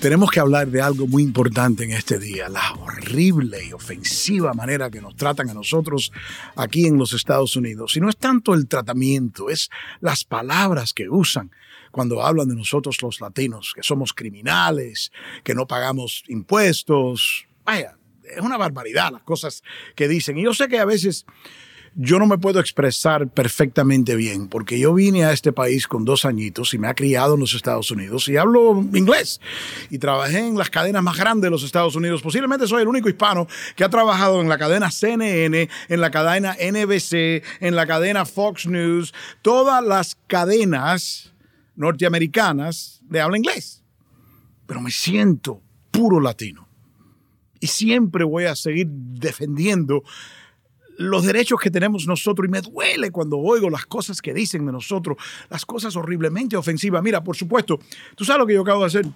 Tenemos que hablar de algo muy importante en este día, la horrible y ofensiva manera que nos tratan a nosotros aquí en los Estados Unidos. Y no es tanto el tratamiento, es las palabras que usan cuando hablan de nosotros los latinos, que somos criminales, que no pagamos impuestos. Vaya, es una barbaridad las cosas que dicen. Y yo sé que a veces yo no me puedo expresar perfectamente bien porque yo vine a este país con dos añitos y me ha criado en los Estados Unidos y hablo inglés y trabajé en las cadenas más grandes de los Estados Unidos. Posiblemente soy el único hispano que ha trabajado en la cadena CNN, en la cadena NBC, en la cadena Fox News, todas las cadenas norteamericanas de habla inglés. Pero me siento puro latino y siempre voy a seguir defendiendo los derechos que tenemos nosotros y me duele cuando oigo las cosas que dicen de nosotros, las cosas horriblemente ofensivas. Mira, por supuesto, tú sabes lo que yo acabo de hacer.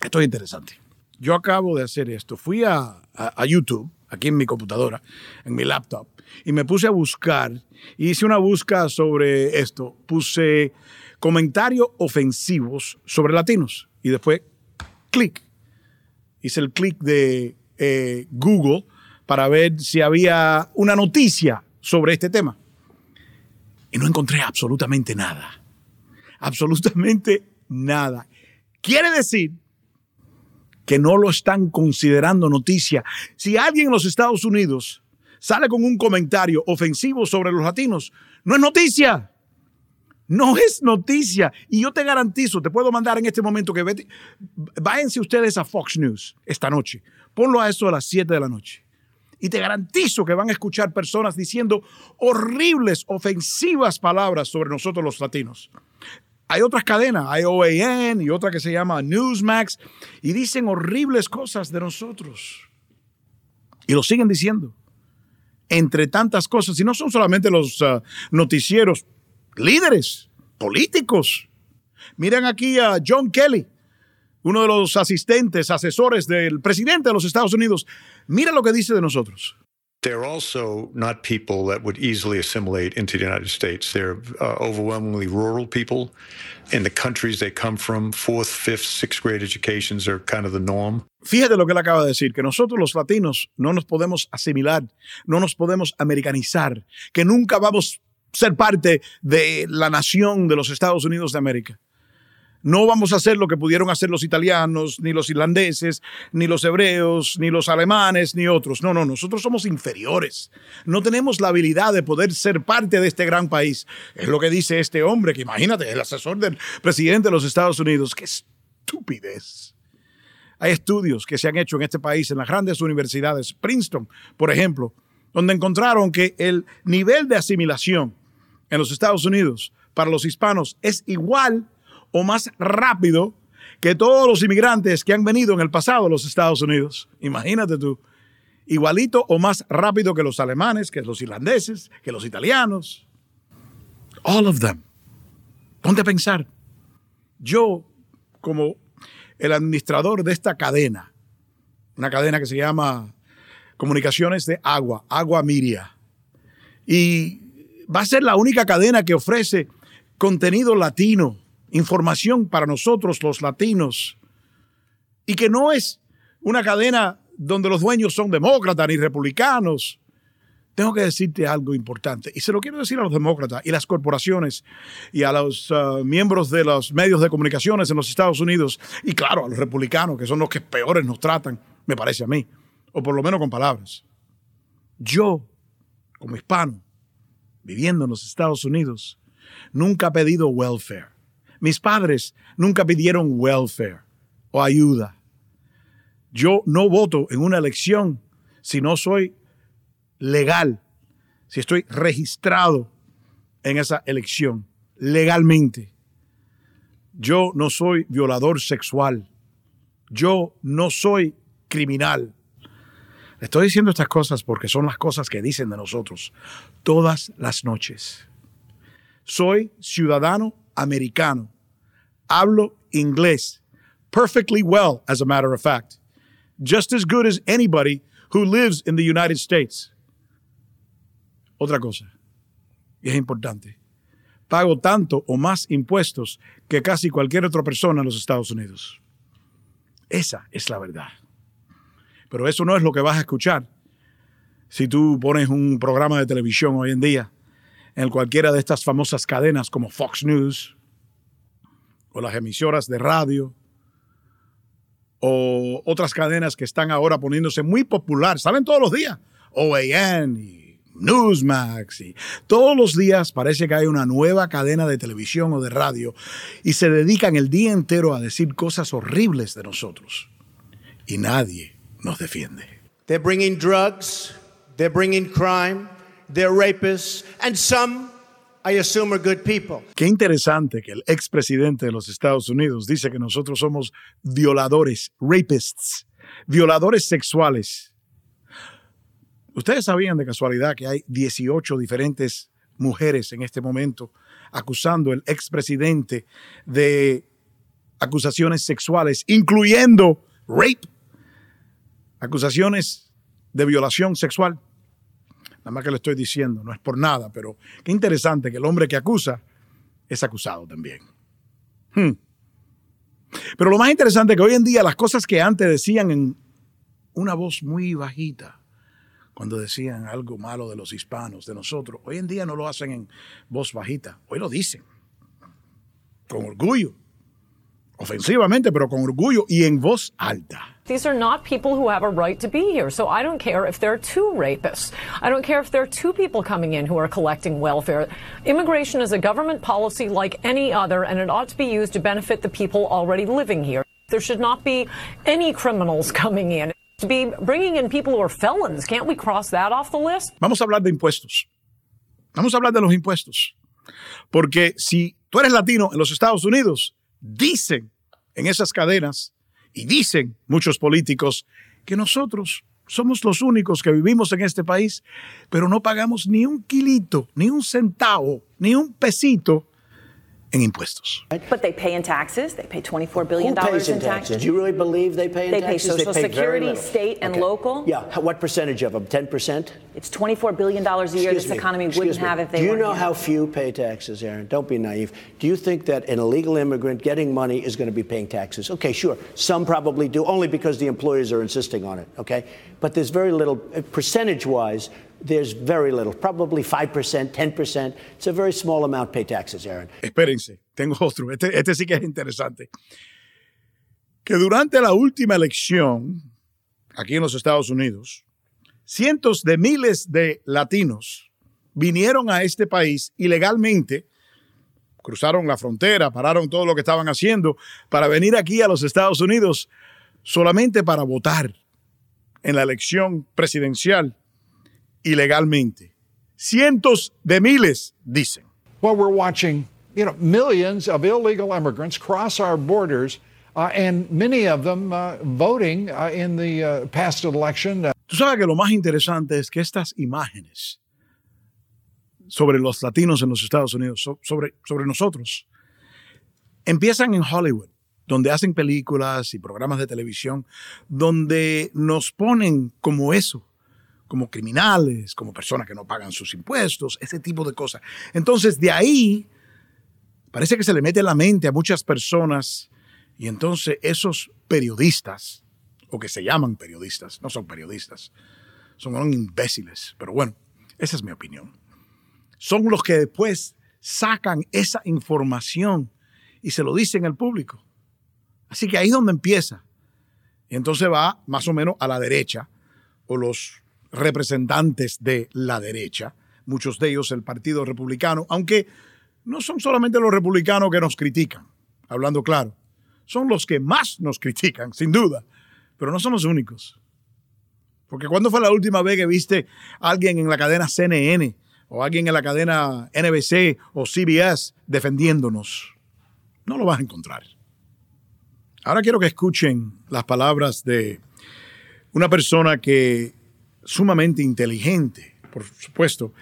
Esto es interesante. Yo acabo de hacer esto. Fui a, YouTube, aquí en mi computadora, en mi laptop, y me puse a buscar, hice una búsqueda sobre esto. Puse comentarios ofensivos sobre latinos y después clic. Hice el clic de eh, Google para ver si había una noticia sobre este tema. Y no encontré absolutamente nada. Absolutamente nada. Quiere decir que no lo están considerando noticia. Si alguien en los Estados Unidos sale con un comentario ofensivo sobre los latinos, no es noticia. No es noticia. Y yo te garantizo, te puedo mandar en este momento que váyanse ustedes a Fox News esta noche. Ponlo a eso a las 7 de la noche. Y te garantizo que van a escuchar personas diciendo horribles, ofensivas palabras sobre nosotros los latinos. Hay otras cadenas, hay OAN y otra que se llama Newsmax, y dicen horribles cosas de nosotros. Y lo siguen diciendo. Entre tantas cosas, y no son solamente los uh, noticieros, líderes, políticos. Miren aquí a John Kelly, uno de los asistentes, asesores del presidente de los Estados Unidos. Mira lo que dice de nosotros. They're also not people that would easily assimilate into the United States. They're uh, overwhelmingly rural people. In the countries they come from, fourth, fifth, sixth grade educations are kind of the norm. Fíjate lo que él acaba de decir, que nosotros los latinos no nos podemos asimilar, no nos podemos americanizar, que nunca vamos ser parte de la nación de los Estados Unidos de América. No vamos a hacer lo que pudieron hacer los italianos, ni los irlandeses, ni los hebreos, ni los alemanes, ni otros. No, no, nosotros somos inferiores. No tenemos la habilidad de poder ser parte de este gran país. Es lo que dice este hombre, que imagínate, el asesor del presidente de los Estados Unidos. ¡Qué estupidez! Hay estudios que se han hecho en este país, en las grandes universidades, Princeton, por ejemplo, donde encontraron que el nivel de asimilación en los Estados Unidos para los hispanos es igual o más rápido que todos los inmigrantes que han venido en el pasado a los Estados Unidos. Imagínate tú. Igualito o más rápido que los alemanes, que los irlandeses, que los italianos. All of them. Ponte a pensar. Yo, como el administrador de esta cadena, una cadena que se llama Comunicaciones de Agua, Agua Miria, y va a ser la única cadena que ofrece contenido latino información para nosotros los latinos y que no es una cadena donde los dueños son demócratas ni republicanos. Tengo que decirte algo importante y se lo quiero decir a los demócratas y las corporaciones y a los uh, miembros de los medios de comunicaciones en los Estados Unidos y claro a los republicanos que son los que peores nos tratan, me parece a mí, o por lo menos con palabras. Yo, como hispano, viviendo en los Estados Unidos, nunca he pedido welfare. Mis padres nunca pidieron welfare o ayuda. Yo no voto en una elección si no soy legal, si estoy registrado en esa elección legalmente. Yo no soy violador sexual. Yo no soy criminal. Estoy diciendo estas cosas porque son las cosas que dicen de nosotros todas las noches. Soy ciudadano americano. Hablo inglés perfectly well, as a matter of fact. Just as good as anybody who lives in the United States. otra cosa, y es importante. Pago tanto o más impuestos que casi cualquier otra persona en los Estados Unidos. Esa es la verdad. Pero eso no es lo que vas a escuchar. Si tú pones un programa de televisión hoy en día en cualquiera de estas famosas cadenas como Fox News o las emisoras de radio o otras cadenas que están ahora poniéndose muy popular, salen todos los días, OAN y Newsmax y todos los días parece que hay una nueva cadena de televisión o de radio y se dedican el día entero a decir cosas horribles de nosotros. Y nadie nos defiende. They're bringing drugs, they're bringing crime, they're rapists, and some, I assume, are good people. Qué interesante que el expresidente de los Estados Unidos dice que nosotros somos violadores, rapists, violadores sexuales. Ustedes sabían de casualidad que hay 18 diferentes mujeres en este momento acusando al expresidente de acusaciones sexuales, incluyendo rape, acusaciones de violación sexual. Nada más que le estoy diciendo, no es por nada, pero qué interesante que el hombre que acusa es acusado también. Hmm. Pero lo más interesante es que hoy en día las cosas que antes decían en una voz muy bajita, cuando decían algo malo de los hispanos, de nosotros, hoy en día no lo hacen en voz bajita, hoy lo dicen, con orgullo, ofensivamente, pero con orgullo y en voz alta. These are not people who have a right to be here. So I don't care if there are two rapists. I don't care if there are two people coming in who are collecting welfare. Immigration is a government policy like any other, and it ought to be used to benefit the people already living here. There should not be any criminals coming in. To be bringing in people who are felons, can't we cross that off the list? Vamos a hablar de impuestos. Vamos a hablar de los impuestos. Porque si tú eres latino en los Estados Unidos, dicen en esas cadenas y dicen muchos políticos que nosotros somos los únicos que vivimos en este país, pero no pagamos ni un kilito, ni un centavo, ni un pesito en impuestos. But they pay in taxes. They pay $24 billion Who pays in in taxes? taxes. Do you really believe they pay in They pay taxes? Social very Security, state, and Okay. local. Yeah. What percentage of them? 10%? It's $24 billion a year Excuse this me. economy Excuse wouldn't me. have if they Do you know here. how few pay taxes, Aaron? Don't be naive. Do you think that an illegal immigrant getting money is going to be paying taxes? Okay, sure. Some probably do, only because the employers are insisting on it, okay? But there's very little, uh, percentage-wise, there's very little. Probably 5%, 10%. It's a very small amount pay taxes, Aaron. Espérense, tengo otro. Este, este sí que es interesante. Que durante la última elección, aquí en los Estados Unidos, cientos de miles de latinos vinieron a este país ilegalmente, cruzaron la frontera, pararon todo lo que estaban haciendo para venir aquí a los Estados Unidos solamente para votar en la elección presidencial ilegalmente. Cientos de miles, dicen. Well, we're watching, you know, millions of illegal immigrants cross our borders, uh, and many of them uh, voting uh, in the uh, past election. Tú sabes que lo más interesante es que estas imágenes sobre los latinos en los Estados Unidos, so- sobre, sobre nosotros, empiezan en Hollywood, donde hacen películas y programas de televisión, donde nos ponen como eso, como criminales, como personas que no pagan sus impuestos, ese tipo de cosas. Entonces, de ahí, parece que se le mete en la mente a muchas personas y entonces esos periodistas, o que se llaman periodistas, no son periodistas, son imbéciles, pero bueno, esa es mi opinión. Son los que después sacan esa información y se lo dicen al público. Así que ahí es donde empieza. Y entonces va más o menos a la derecha, o los representantes de la derecha, muchos de ellos el Partido Republicano, aunque no son solamente los republicanos que nos critican, hablando claro, son los que más nos critican, sin duda, pero no son los únicos. Porque ¿cuándo fue la última vez que viste a alguien en la cadena CNN o alguien en la cadena NBC o CBS defendiéndonos? No lo vas a encontrar. Ahora quiero que escuchen las palabras de una persona que sumamente inteligente, por supuesto.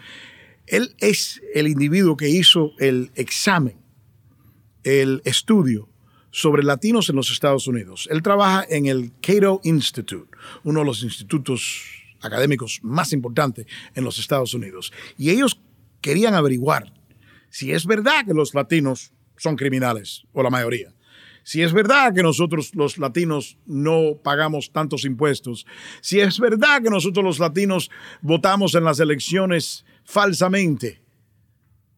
Él es el individuo que hizo el examen, el estudio sobre latinos en los Estados Unidos. Él trabaja en el Cato Institute, uno de los institutos académicos más importantes en los Estados Unidos. Y ellos querían averiguar si es verdad que los latinos son criminales, o la mayoría. Si es verdad que nosotros los latinos no pagamos tantos impuestos, si es verdad que nosotros los latinos votamos en las elecciones falsamente,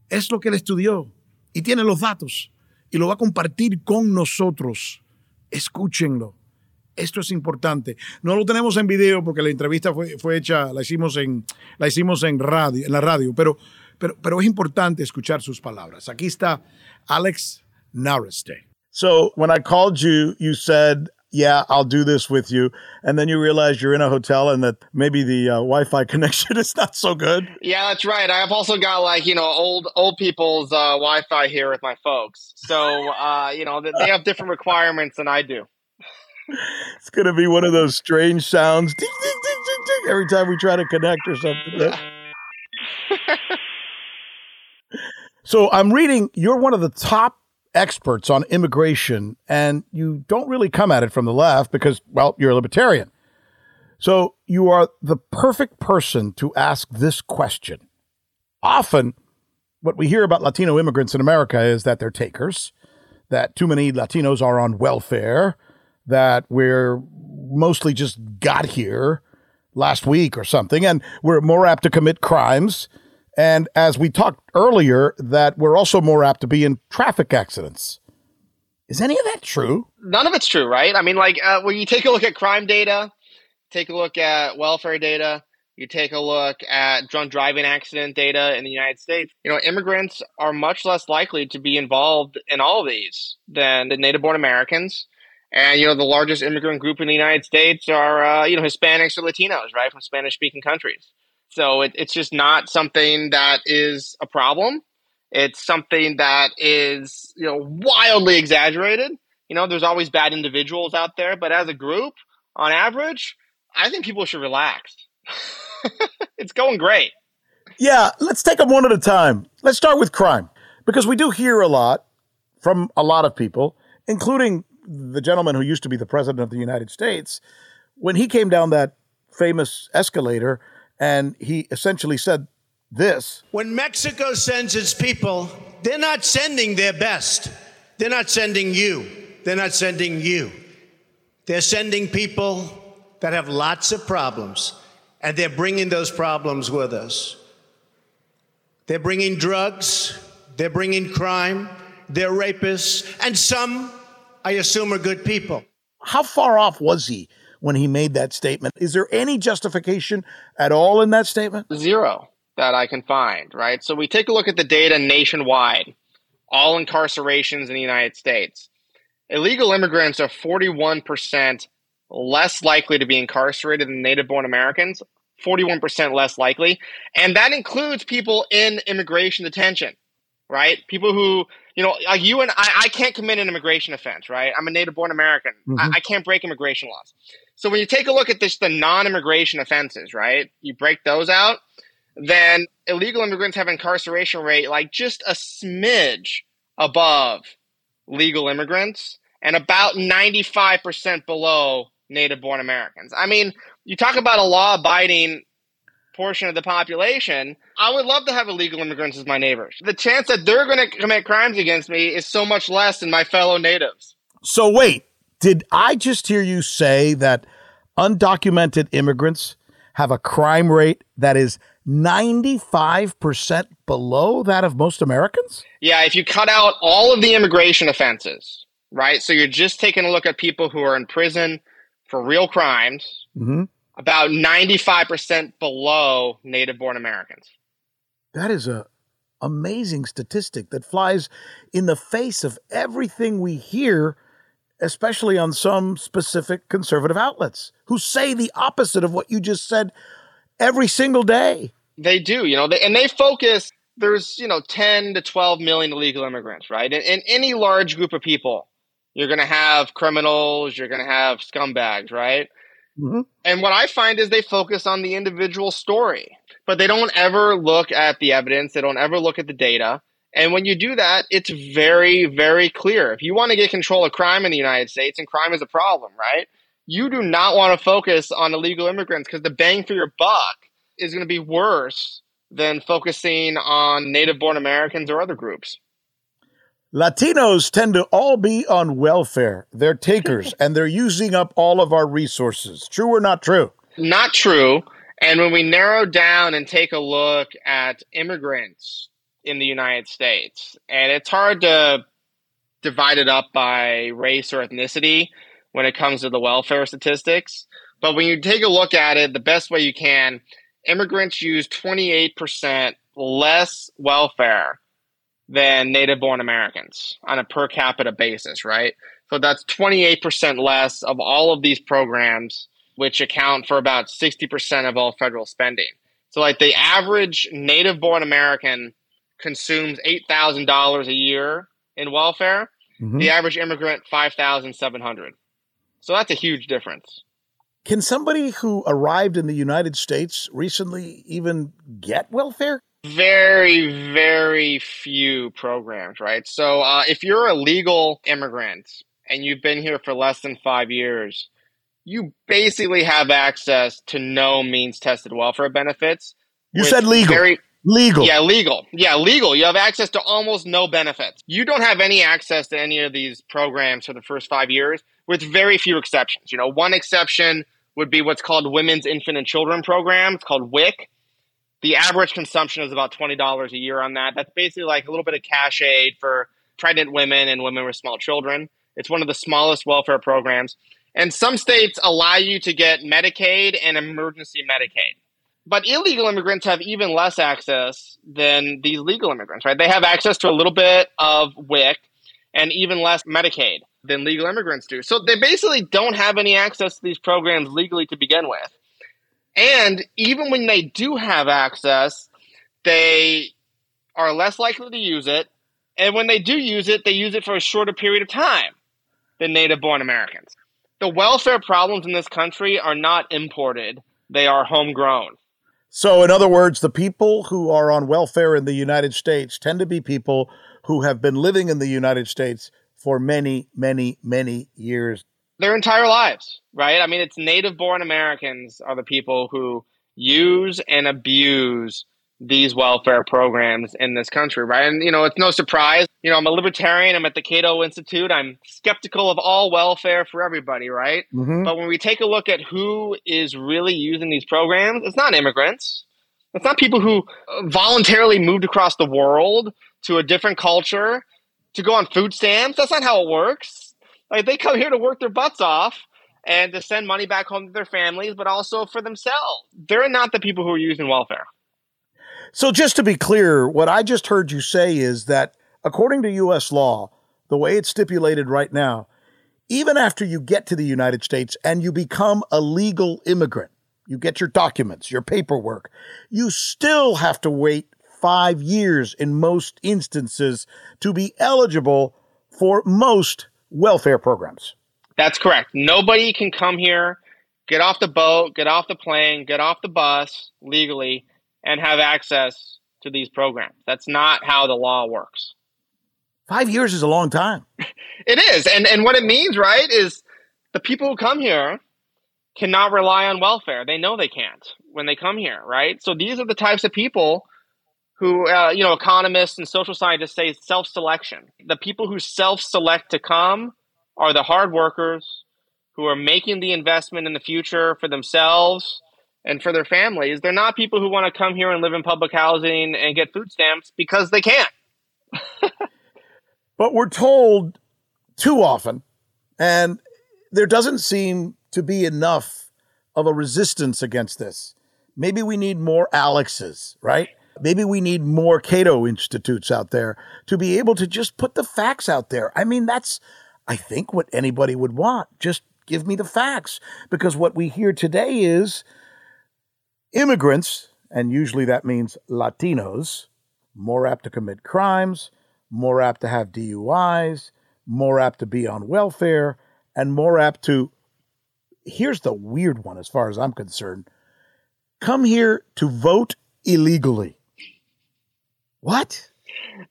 es lo que él estudió y tiene los datos y lo va a compartir con nosotros. Escúchenlo. Esto es importante. No lo tenemos en video porque la entrevista fue, fue hecha, la hicimos en, la radio, pero, pero es importante escuchar sus palabras. Aquí está Alex Nareste. So when I called you, you said, "Yeah, I'll do this with you," and then you realize you're in a hotel and that maybe the uh, Wi-Fi connection is not so good. Yeah, that's right. I've also got like you know old old people's uh, Wi-Fi here with my folks, so uh, you know they have different requirements than I do. It's gonna be one of those strange sounds ding, ding, ding, every time we try to connect or something. so I'm reading. You're one of the top experts on immigration, and you don't really come at it from the left because, well, you're a libertarian. So you are the perfect person to ask this question. Often, what we hear about Latino immigrants in America is that they're takers, that too many Latinos are on welfare, that we're mostly just got here last week or something, and we're more apt to commit crimes and as we talked earlier, that we're also more apt to be in traffic accidents. Is any of that true? None of it's true, right? I mean, like uh, when you take a look at crime data, take a look at welfare data, you take a look at drunk driving accident data in the United States, you know, immigrants are much less likely to be involved in all of these than the native born Americans. And, you know, the largest immigrant group in the United States are, uh, you know, Hispanics or Latinos, right, from Spanish speaking countries. So it, it's just not something that is a problem. It's something that is, you know, wildly exaggerated. You know, there's always bad individuals out there, but as a group, on average, I think people should relax. it's going great. Yeah, let's take them one at a time. Let's start with crime because we do hear a lot from a lot of people, including the gentleman who used to be the president of the United States. When he came down that famous escalator, and he essentially said this When Mexico sends its people, they're not sending their best. They're not sending you. They're not sending you. They're sending people that have lots of problems, and they're bringing those problems with us. They're bringing drugs, they're bringing crime, they're rapists, and some, I assume, are good people. How far off was he when he made that statement. Is there any justification at all in that statement? Zero that I can find, right? So we take a look at the data nationwide, all incarcerations in the United States. Illegal immigrants are 41% less likely to be incarcerated than native born Americans, 41% less likely. And that includes people in immigration detention, right? People who you know, like you and I, I can't commit an immigration offense, right? I'm a native born American. Mm-hmm. I, I, can't break immigration laws. So when you take a look at this, the non-immigration offenses, right? You break those out, then illegal immigrants have incarceration rate like just a smidge above legal immigrants and about 95% below native born Americans. I mean, you talk about a law abiding portion of the population, I would love to have illegal immigrants as my neighbors. The chance that they're going to commit crimes against me is so much less than my fellow natives. So wait, did I just hear you say that undocumented immigrants have a crime rate that is 95% below that of most Americans? Yeah, if you cut out all of the immigration offenses, right? So you're just taking a look at people who are in prison for real crimes, mm-hmm. About 95% below native born Americans. That is a amazing statistic that flies in the face of everything we hear especially on some specific conservative outlets who say the opposite of what you just said every single day. They do, you know, they, and they focus. There's, you know, 10 to 12 million illegal immigrants, right? In, in any large group of people, you're going to have criminals, you're going to have scumbags, right? Mm-hmm. And what I find is they focus on the individual story, but they don't ever look at the evidence. They don't ever look at the data. And when you do that, it's very, very clear. If you want to get control of crime in the United States, and crime is a problem, right? you do not want to focus on illegal immigrants because the bang for your buck is going to be worse than focusing on native born Americans or other groups. Latinos tend to all be on welfare. They're takers and they're using up all of our resources. True or not true? Not true. And when we narrow down and take a look at immigrants in the United States, and it's hard to divide it up by race or ethnicity when it comes to the welfare statistics. But when you take a look at it the best way you can, immigrants use 28% less welfare than native born Americans on a per capita basis, right? So that's 28% less of all of these programs, which account for about 60% of all federal spending. So, like the average native born American consumes $8,000 a year in welfare, mm-hmm. the average immigrant, 5,700. So that's a huge difference. Can somebody who arrived in the United States recently even get welfare? Very, very few programs, right? So uh, if you're a legal immigrant and you've been here for less than five years, you basically have access to no means tested welfare benefits. You said legal. Very, legal. Yeah, legal. Yeah, legal. You have access to almost no benefits. You don't have any access to any of these programs for the first five years, with very few exceptions. You know, one exception would be what's called Women's Infant and Children Program. It's called WIC. The average consumption is about $20 a year on that. That's basically like a little bit of cash aid for pregnant women and women with small children. It's one of the smallest welfare programs. And some states allow you to get Medicaid and emergency Medicaid. But illegal immigrants have even less access than these legal immigrants, right? They have access to a little bit of WIC and even less Medicaid than legal immigrants do. So they basically don't have any access to these programs legally to begin with. And even when they do have access, they are less likely to use it. And when they do use it, they use it for a shorter period of time than native born Americans. The welfare problems in this country are not imported, they are homegrown. So, in other words, the people who are on welfare in the United States tend to be people who have been living in the United States for many, many, many years. Their entire lives, right? I mean, it's native born Americans are the people who use and abuse these welfare programs in this country, right? And, you know, it's no surprise. You know, I'm a libertarian. I'm at the Cato Institute. I'm skeptical of all welfare for everybody, right? Mm-hmm. But when we take a look at who is really using these programs, it's not immigrants. It's not people who voluntarily moved across the world to a different culture to go on food stamps. That's not how it works. Like they come here to work their butts off and to send money back home to their families, but also for themselves. They're not the people who are using welfare. So, just to be clear, what I just heard you say is that according to U.S. law, the way it's stipulated right now, even after you get to the United States and you become a legal immigrant, you get your documents, your paperwork, you still have to wait five years in most instances to be eligible for most welfare programs. That's correct. Nobody can come here, get off the boat, get off the plane, get off the bus legally, and have access to these programs. That's not how the law works. Five years is a long time. it is. And, and what it means, right, is the people who come here cannot rely on welfare. They know they can't when they come here, right? So these are the types of people who, uh, you know, economists and social scientists say self selection. The people who self select to come are the hard workers who are making the investment in the future for themselves and for their families. They're not people who want to come here and live in public housing and get food stamps because they can't. but we're told too often, and there doesn't seem to be enough of a resistance against this. Maybe we need more Alexes, right? Maybe we need more Cato Institutes out there to be able to just put the facts out there. I mean, that's, I think, what anybody would want. Just give me the facts. Because what we hear today is immigrants, and usually that means Latinos, more apt to commit crimes, more apt to have DUIs, more apt to be on welfare, and more apt to, here's the weird one as far as I'm concerned, come here to vote illegally. What?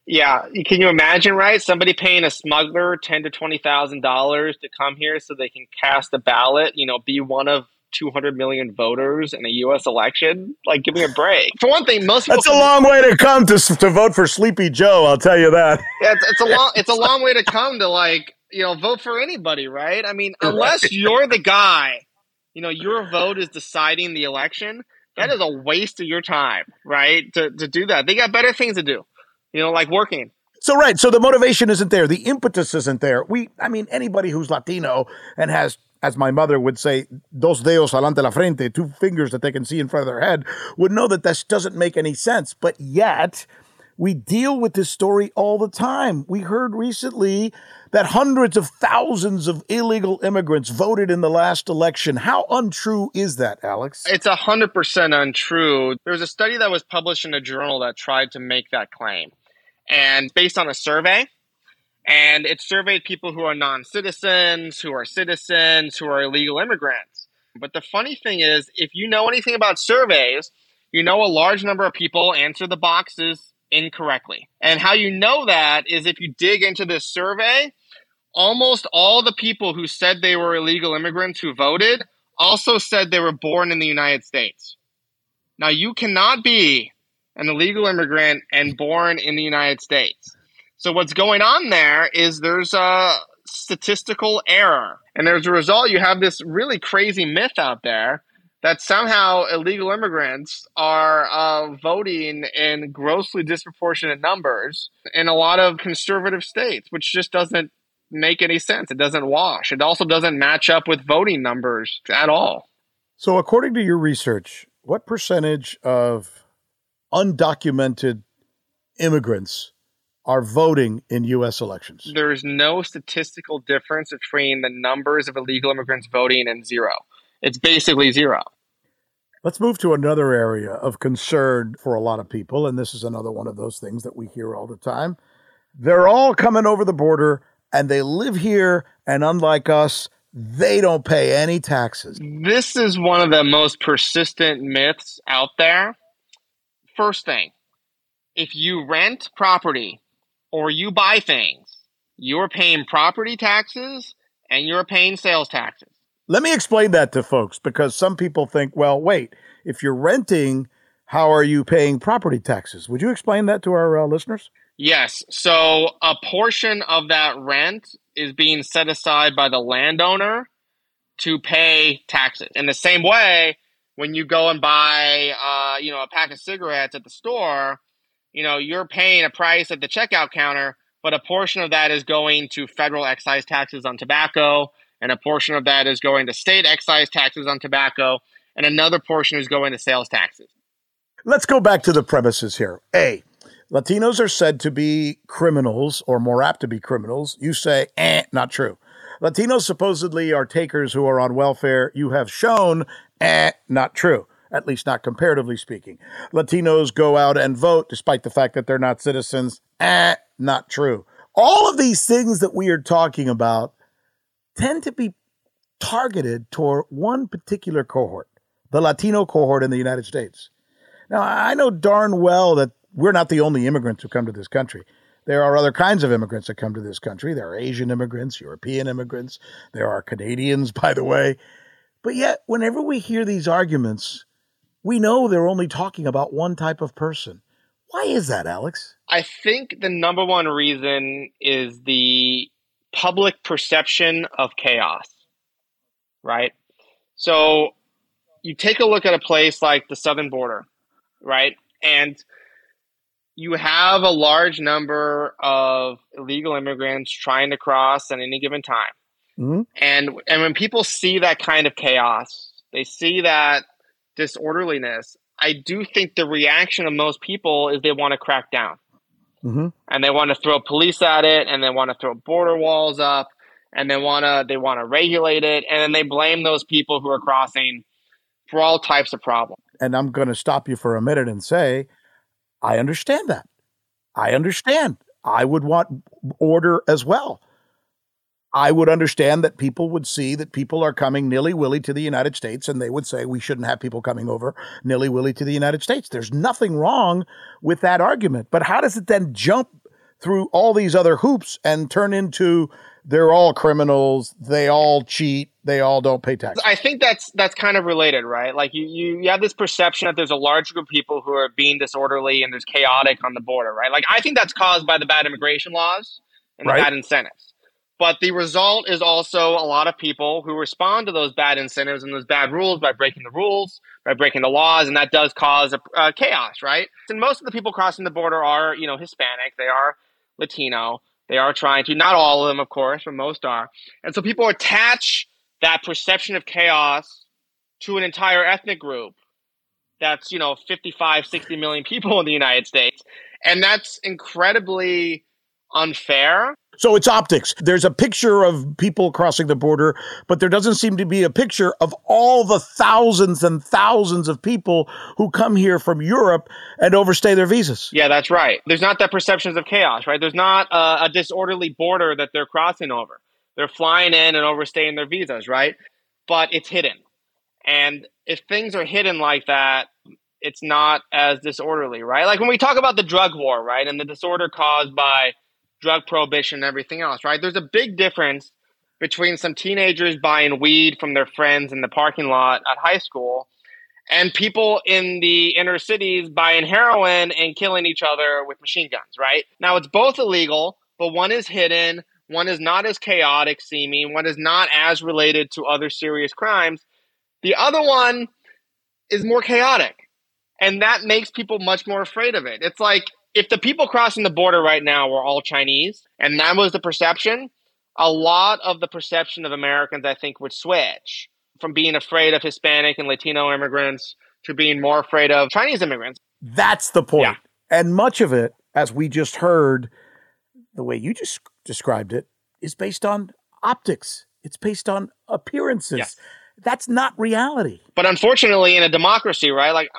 Yeah, can you imagine, right? Somebody paying a smuggler ten to twenty thousand dollars to come here so they can cast a ballot. You know, be one of 200 million voters in a U.S. election. Like, give me a break. For one thing, most That's a long way to come to, to vote for Sleepy Joe. I'll tell you that. Yeah, it's, it's a long it's a long way to come to like you know vote for anybody, right? I mean, unless you're the guy, you know, your vote is deciding the election. That is a waste of your time, right? To to do that, they got better things to do. You know, like working. So right, so the motivation isn't there, the impetus isn't there. We, I mean, anybody who's Latino and has as my mother would say, dos dedos alante la frente, two fingers that they can see in front of their head, would know that this doesn't make any sense. But yet, we deal with this story all the time. We heard recently that hundreds of thousands of illegal immigrants voted in the last election. How untrue is that, Alex? It's 100% untrue. There was a study that was published in a journal that tried to make that claim. And based on a survey, and it surveyed people who are non citizens, who are citizens, who are illegal immigrants. But the funny thing is, if you know anything about surveys, you know a large number of people answer the boxes incorrectly. And how you know that is if you dig into this survey, almost all the people who said they were illegal immigrants who voted also said they were born in the United States. Now, you cannot be an illegal immigrant and born in the United States. So what's going on there is there's a statistical error. And as a result, you have this really crazy myth out there that somehow illegal immigrants are uh, voting in grossly disproportionate numbers in a lot of conservative states, which just doesn't make any sense. It doesn't wash. It also doesn't match up with voting numbers at all. So, according to your research, what percentage of undocumented immigrants are voting in U.S. elections? There is no statistical difference between the numbers of illegal immigrants voting and zero. It's basically zero. Let's move to another area of concern for a lot of people, and this is another one of those things that we hear all the time. They're all coming over the border and they live here, and unlike us, they don't pay any taxes. This is one of the most persistent myths out there. First thing, if you rent property or you buy things, you're paying property taxes and you're paying sales taxes. Let me explain that to folks because some people think, well, wait, if you're renting, how are you paying property taxes? Would you explain that to our uh, listeners? Yes. So a portion of that rent is being set aside by the landowner to pay taxes. In the same way, when you go and buy, uh, you know, a pack of cigarettes at the store, you know, you're paying a price at the checkout counter, but a portion of that is going to federal excise taxes on tobacco, and a portion of that is going to state excise taxes on tobacco, and another portion is going to sales taxes. Let's go back to the premises here. A, Latinos are said to be criminals or more apt to be criminals. You say, eh, not true. Latinos supposedly are takers who are on welfare. You have shown, eh, not true at least not comparatively speaking. Latinos go out and vote despite the fact that they're not citizens. Eh, not true. All of these things that we are talking about tend to be targeted toward one particular cohort, the Latino cohort in the United States. Now, I know darn well that we're not the only immigrants who come to this country. There are other kinds of immigrants that come to this country. There are Asian immigrants, European immigrants, there are Canadians, by the way. But yet, whenever we hear these arguments, we know they're only talking about one type of person. Why is that, Alex? I think the number one reason is the public perception of chaos, right? So you take a look at a place like the southern border, right? And you have a large number of illegal immigrants trying to cross at any given time. Mm-hmm. And and when people see that kind of chaos, they see that disorderliness, I do think the reaction of most people is they want to crack down. Mm-hmm. And they want to throw police at it and they want to throw border walls up and they want to they want to regulate it and then they blame those people who are crossing for all types of problems. And I'm going to stop you for a minute and say I understand that. I understand. I would want order as well. I would understand that people would see that people are coming nilly willy to the United States and they would say we shouldn't have people coming over nilly willy to the United States. There's nothing wrong with that argument. But how does it then jump through all these other hoops and turn into they're all criminals, they all cheat, they all don't pay taxes? I think that's that's kind of related, right? Like you, you you have this perception that there's a large group of people who are being disorderly and there's chaotic on the border, right? Like I think that's caused by the bad immigration laws and Right. the bad incentives. But the result is also a lot of people who respond to those bad incentives and those bad rules by breaking the rules, by breaking the laws, and that does cause a, uh, chaos, right? And most of the people crossing the border are, you know, Hispanic, they are Latino, they are trying to, not all of them, of course, but most are. And so people attach that perception of chaos to an entire ethnic group that's, you know, 55, 60 million people in the United States. And that's incredibly unfair. So it's optics. There's a picture of people crossing the border, but there doesn't seem to be a picture of all the thousands and thousands of people who come here from Europe and overstay their visas. Yeah, that's right. There's not that perceptions of chaos, right? There's not a, a disorderly border that they're crossing over. They're flying in and overstaying their visas, right? But it's hidden. And if things are hidden like that, it's not as disorderly, right? Like when we talk about the drug war, right? And the disorder caused by drug prohibition and everything else, right? There's a big difference between some teenagers buying weed from their friends in the parking lot at high school and people in the inner cities buying heroin and killing each other with machine guns, right? Now it's both illegal, but one is hidden, one is not as chaotic seeming, one is not as related to other serious crimes. The other one is more chaotic. And that makes people much more afraid of it. It's like if the people crossing the border right now were all Chinese and that was the perception, a lot of the perception of Americans, I think, would switch from being afraid of Hispanic and Latino immigrants to being more afraid of Chinese immigrants. That's the point. Yeah. And much of it, as we just heard, the way you just described it, is based on optics. It's based on appearances. Yes. That's not reality. But unfortunately, in a democracy, right? Like,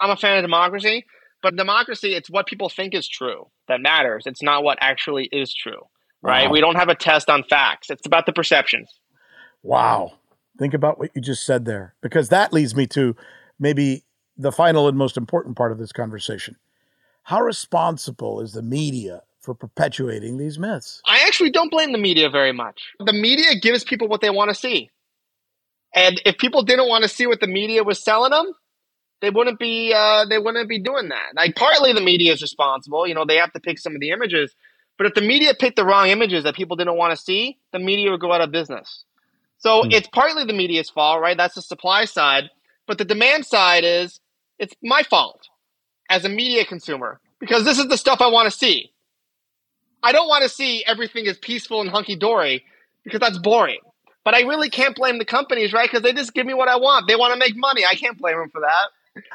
I'm a fan of democracy, but democracy, it's what people think is true that matters. It's not what actually is true, right? Wow. We don't have a test on facts. It's about the perceptions. Wow. Think about what you just said there, because that leads me to maybe the final and most important part of this conversation. How responsible is the media for perpetuating these myths? I actually don't blame the media very much. The media gives people what they want to see. And if people didn't want to see what the media was selling them, they wouldn't be uh, they wouldn't be doing that. Like partly the media is responsible. You know, they have to pick some of the images. But if the media picked the wrong images that people didn't want to see, the media would go out of business. So it's partly the media's fault, right? That's the supply side. But the demand side is it's my fault as a media consumer because this is the stuff I want to see. I don't want to see everything is peaceful and hunky dory because that's boring. But I really can't blame the companies, right? Because they just give me what I want. They want to make money. I can't blame them for that.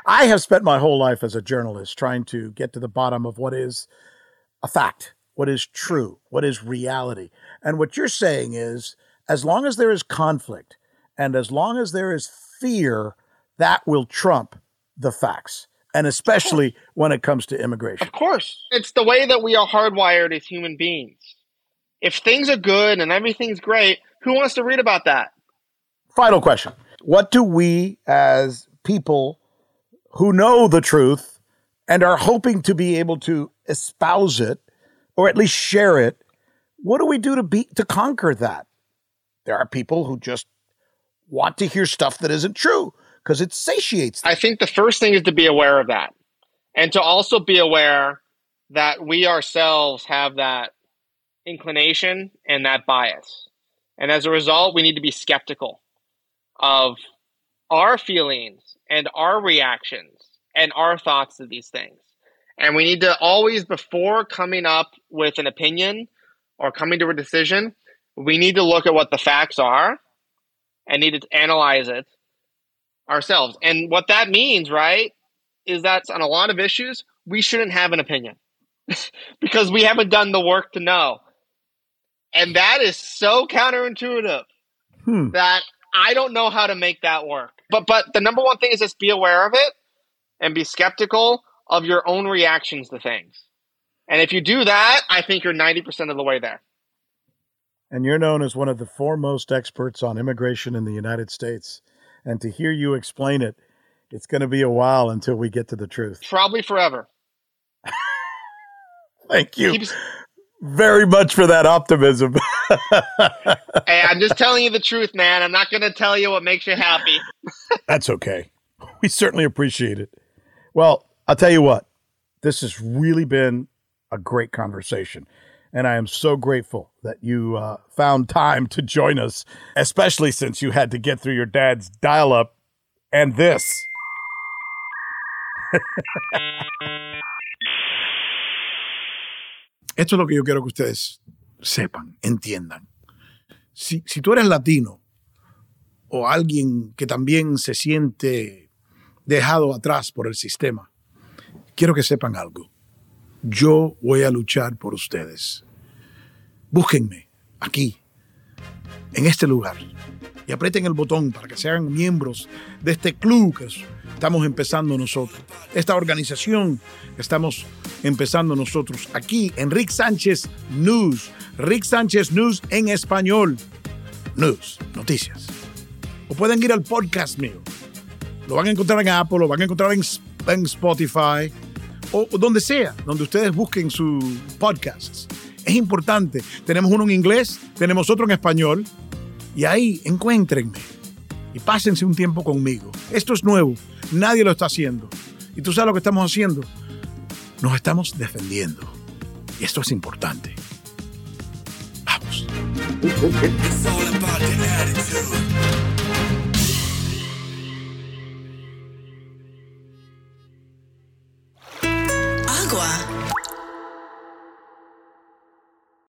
I have spent my whole life as a journalist trying to get to the bottom of what is a fact, what is true, what is reality. And what you're saying is as long as there is conflict and as long as there is fear, that will trump the facts. And especially when it comes to immigration. Of course. It's the way that we are hardwired as human beings. If things are good and everything's great, who wants to read about that? Final question. What do we as people who know the truth and are hoping to be able to espouse it or at least share it, what do we do to be to conquer that? There are people who just want to hear stuff that isn't true because it satiates them. I think the first thing is to be aware of that. And to also be aware that we ourselves have that inclination and that bias. And as a result, we need to be skeptical of our feelings and our reactions and our thoughts to these things. And we need to always, before coming up with an opinion or coming to a decision, we need to look at what the facts are and need to analyze it ourselves. And what that means, right, is that on a lot of issues, we shouldn't have an opinion because we haven't done the work to know. And that is so counterintuitive Hmm. that I don't know how to make that work. But but the number one thing is just be aware of it and be skeptical of your own reactions to things. And if you do that, I think you're 90% of the way there. and you're known as one of the foremost experts on immigration in the United States. And to hear you explain it, it's going to be a while until we get to the truth. Probably forever. Thank you. Very much for that optimism. hey, I'm just telling you the truth, man. I'm not going to tell you what makes you happy. That's okay. We certainly appreciate it. Well, I'll tell you what, this has really been a great conversation. And I am so grateful that you uh, found time to join us, especially since you had to get through your dad's dial up and this. Esto es lo que yo quiero que ustedes sepan, entiendan. Si, tú eres latino o alguien que también se siente dejado atrás por el sistema, quiero que sepan algo yo voy a luchar por ustedes. Búsquenme aquí, en este lugar, y aprieten el botón para que sean miembros de este club que estamos empezando nosotros, esta organización que estamos empezando nosotros aquí en Rick Sánchez News, Rick Sánchez News en español, News, noticias. O pueden ir al podcast mío. Lo van a encontrar en Apple, lo van a encontrar en, Spotify o donde sea, donde ustedes busquen sus podcasts. Es importante. Tenemos uno en inglés, tenemos otro en español. Y ahí encuéntrenme y pásense un tiempo conmigo. Esto es nuevo, nadie lo está haciendo. Y tú sabes lo que estamos haciendo. Nos estamos defendiendo. Esto es importante. Vamos.